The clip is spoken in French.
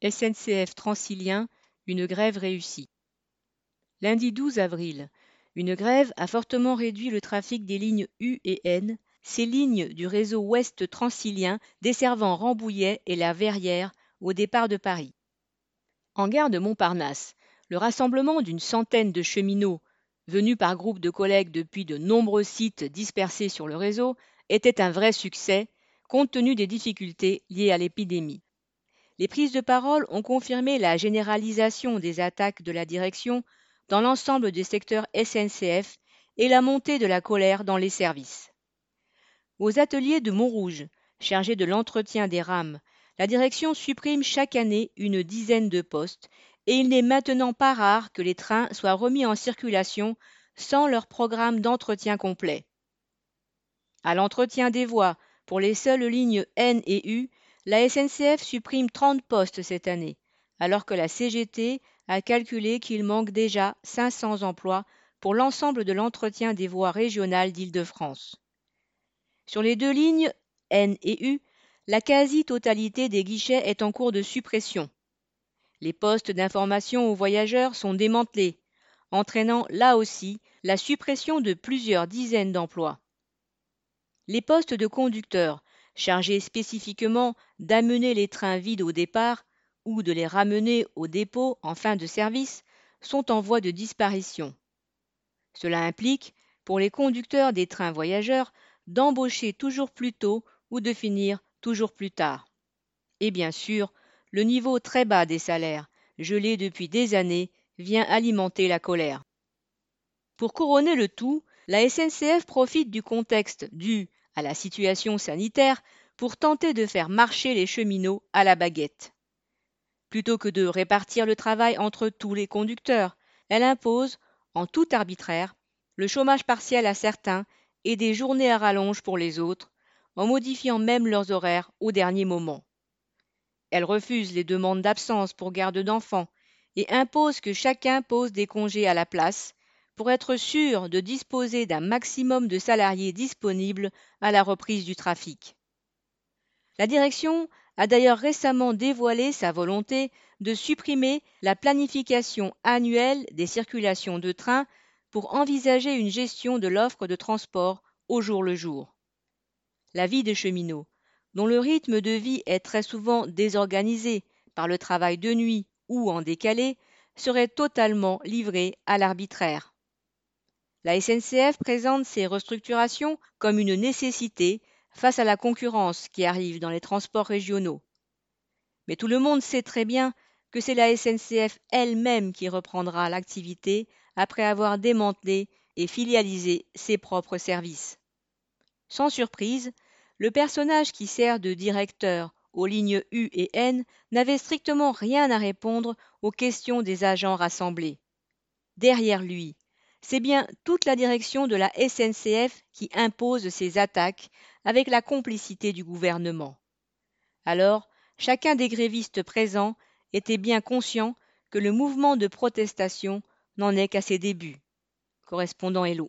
SNCF Transilien, une grève réussie. Lundi 12 avril, une grève a fortement réduit le trafic des lignes U et N, ces lignes du réseau ouest transilien desservant Rambouillet et la Verrière au départ de Paris. En gare de Montparnasse, le rassemblement d'une centaine de cheminots venus par groupes de collègues depuis de nombreux sites dispersés sur le réseau était un vrai succès compte tenu des difficultés liées à l'épidémie. Les prises de parole ont confirmé la généralisation des attaques de la direction dans l'ensemble des secteurs SNCF et la montée de la colère dans les services. Aux ateliers de Montrouge, chargés de l'entretien des rames, la direction supprime chaque année une dizaine de postes et il n'est maintenant pas rare que les trains soient remis en circulation sans leur programme d'entretien complet. À l'entretien des voies pour les seules lignes N et U, la SNCF supprime 30 postes cette année, alors que la CGT a calculé qu'il manque déjà 500 emplois pour l'ensemble de l'entretien des voies régionales d'Île-de-France. Sur les deux lignes N et U, la quasi-totalité des guichets est en cours de suppression. Les postes d'information aux voyageurs sont démantelés, entraînant là aussi la suppression de plusieurs dizaines d'emplois. Les postes de conducteurs chargés spécifiquement d'amener les trains vides au départ ou de les ramener au dépôt en fin de service, sont en voie de disparition. Cela implique, pour les conducteurs des trains voyageurs, d'embaucher toujours plus tôt ou de finir toujours plus tard. Et bien sûr, le niveau très bas des salaires, gelé depuis des années, vient alimenter la colère. Pour couronner le tout, la SNCF profite du contexte dû à la situation sanitaire pour tenter de faire marcher les cheminots à la baguette. Plutôt que de répartir le travail entre tous les conducteurs, elle impose, en tout arbitraire, le chômage partiel à certains et des journées à rallonge pour les autres, en modifiant même leurs horaires au dernier moment. Elle refuse les demandes d'absence pour garde d'enfants et impose que chacun pose des congés à la place, pour être sûr de disposer d'un maximum de salariés disponibles à la reprise du trafic. La direction a d'ailleurs récemment dévoilé sa volonté de supprimer la planification annuelle des circulations de trains pour envisager une gestion de l'offre de transport au jour le jour. La vie des cheminots, dont le rythme de vie est très souvent désorganisé par le travail de nuit ou en décalé, serait totalement livrée à l'arbitraire. La SNCF présente ces restructurations comme une nécessité face à la concurrence qui arrive dans les transports régionaux. Mais tout le monde sait très bien que c'est la SNCF elle-même qui reprendra l'activité après avoir démantelé et filialisé ses propres services. Sans surprise, le personnage qui sert de directeur aux lignes U et N n'avait strictement rien à répondre aux questions des agents rassemblés. Derrière lui, c'est bien toute la direction de la SNCF qui impose ces attaques avec la complicité du gouvernement. Alors, chacun des grévistes présents était bien conscient que le mouvement de protestation n'en est qu'à ses débuts. Correspondant Hello.